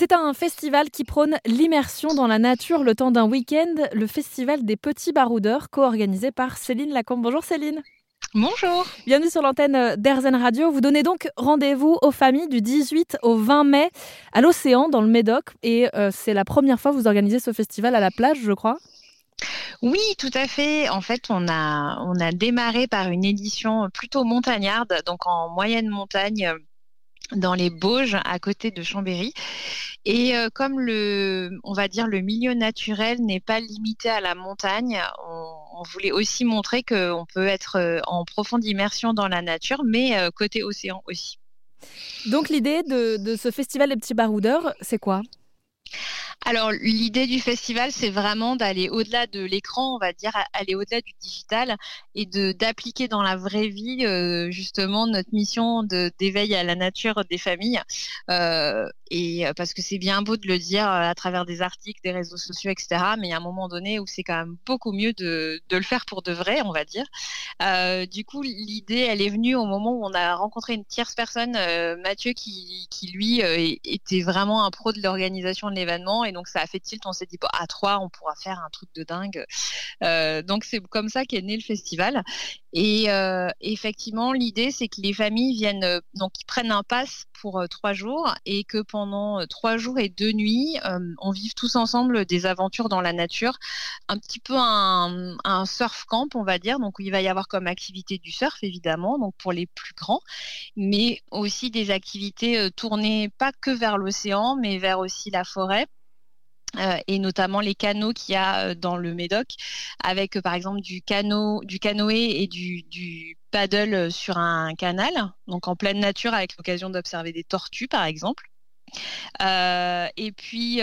C'est un festival qui prône l'immersion dans la nature le temps d'un week-end, le Festival des Petits Baroudeurs, co-organisé par Céline Lacombe. Bonjour Céline. Bonjour. Bienvenue sur l'antenne d'Airzen Radio. Vous donnez donc rendez-vous aux familles du 18 au 20 mai à l'océan dans le Médoc. Et euh, c'est la première fois que vous organisez ce festival à la plage, je crois. Oui, tout à fait. En fait, on a, on a démarré par une édition plutôt montagnarde, donc en moyenne montagne dans les Bauges à côté de Chambéry. Et euh, comme le, on va dire, le milieu naturel n'est pas limité à la montagne, on, voulait aussi montrer qu'on peut être euh, en profonde immersion dans la nature, mais euh, côté océan aussi. Donc l'idée de, de ce festival des petits baroudeurs, c'est quoi? Alors, l'idée du festival, c'est vraiment d'aller au-delà de l'écran, on va dire, aller au-delà du digital et d'appliquer dans la vraie vie euh, justement notre mission d'éveil à la nature des familles. Euh, et euh, parce que c'est bien beau de le dire à travers des articles, des réseaux sociaux, etc. Mais il y a un moment donné où c'est quand même beaucoup mieux de, le faire pour de vrai, on va dire. du coup, l'idée, elle est venue au moment où on a rencontré une tierce personne, Mathieu, qui, qui lui était vraiment un pro de l'organisation de l'événement et donc ça a fait tilt. On s'est dit, à trois, on pourra faire un truc de dingue. Euh, donc c'est comme ça qu'est né le festival. Et euh, effectivement, l'idée, c'est que les familles viennent, euh, donc ils prennent un pass pour trois jours et que pendant trois jours et deux nuits, on vive tous ensemble des aventures dans la nature, un petit peu un, surf camp, on va dire. Donc il va y avoir comme activité du surf, évidemment, donc pour les plus grands, mais aussi des activités tournées pas que vers l'océan, mais vers aussi la forêt euh, et notamment les canaux qu'il y a euh, dans le Médoc, avec euh, par exemple du canot, du canoë et du, paddle sur un canal, donc en pleine nature, avec l'occasion d'observer des tortues par exemple. Et puis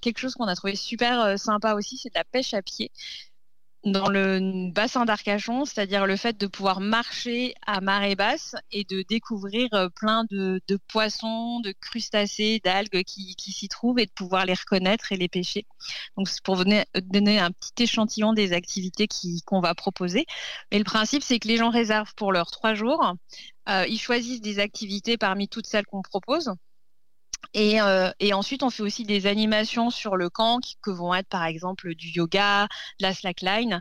quelque chose qu'on a trouvé super sympa aussi, c'est de la pêche à pied dans le bassin d'Arcachon, c'est-à-dire le fait de pouvoir marcher à marée basse et de découvrir euh, plein de, poissons, de crustacés, d'algues qui, s'y trouvent et de pouvoir les reconnaître et les pêcher. Donc c'est pour donner un petit échantillon des activités qu'on va proposer. Mais le principe, c'est que les gens réservent pour leurs trois jours. Euh, ils choisissent des activités parmi toutes celles qu'on propose. Euh, et, ensuite, on fait aussi des animations sur le camp qui, que vont être par exemple du yoga, de la slackline,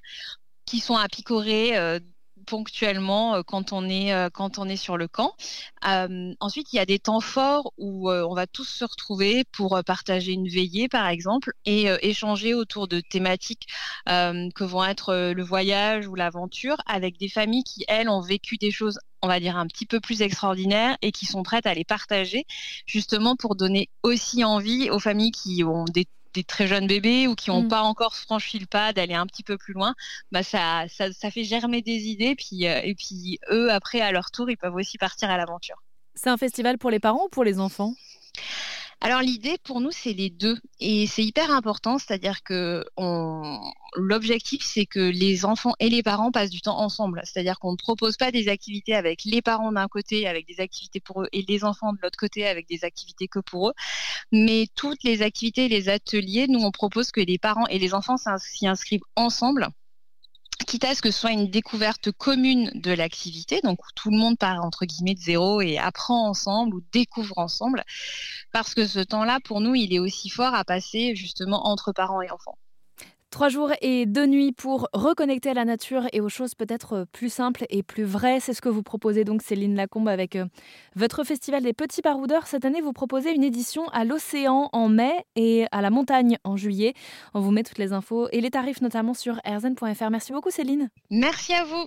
qui sont à picorer euh, ponctuellement euh, quand on est quand on est sur le camp. ensuite, il y a des temps forts où on va tous se retrouver pour partager une veillée, par exemple, et échanger autour de thématiques que vont être le voyage ou l'aventure, avec des familles qui elles ont vécu des choses on va dire, un petit peu plus extraordinaires et qui sont prêtes à les partager, justement pour donner aussi envie aux familles qui ont des très jeunes bébés ou qui n'ont mm. pas encore franchi le pas d'aller un petit peu plus loin, bah ça, ça, fait germer des idées. Puis, euh, et puis eux, après, à leur tour, ils peuvent aussi partir à l'aventure. C'est un festival pour les parents ou pour les enfants? Alors l'idée pour nous c'est les deux. Et c'est hyper important, c'est-à-dire que l'objectif c'est que les enfants et les parents passent du temps ensemble, c'est-à-dire qu'on ne propose pas des activités avec les parents d'un côté avec des activités pour eux et les enfants de l'autre côté avec des activités que pour eux, mais toutes les activités, les ateliers, nous on propose que les parents et les enfants s'y inscrivent ensemble quitte à ce que ce soit une découverte commune de l'activité, donc où tout le monde part entre guillemets de zéro et apprend ensemble ou découvre ensemble, parce que ce temps-là, pour nous, il est aussi fort à passer justement entre parents et enfants. Trois jours et deux nuits pour reconnecter à la nature et aux choses peut-être plus simples et plus vraies. C'est ce que vous proposez donc, Céline Lacombe, avec euh, votre festival des Petits Baroudeurs. Cette année, vous proposez une édition à l'océan en mai et à la montagne en juillet. On vous met toutes les infos et les tarifs notamment sur rzn.fr. Merci beaucoup, Céline. Merci à vous.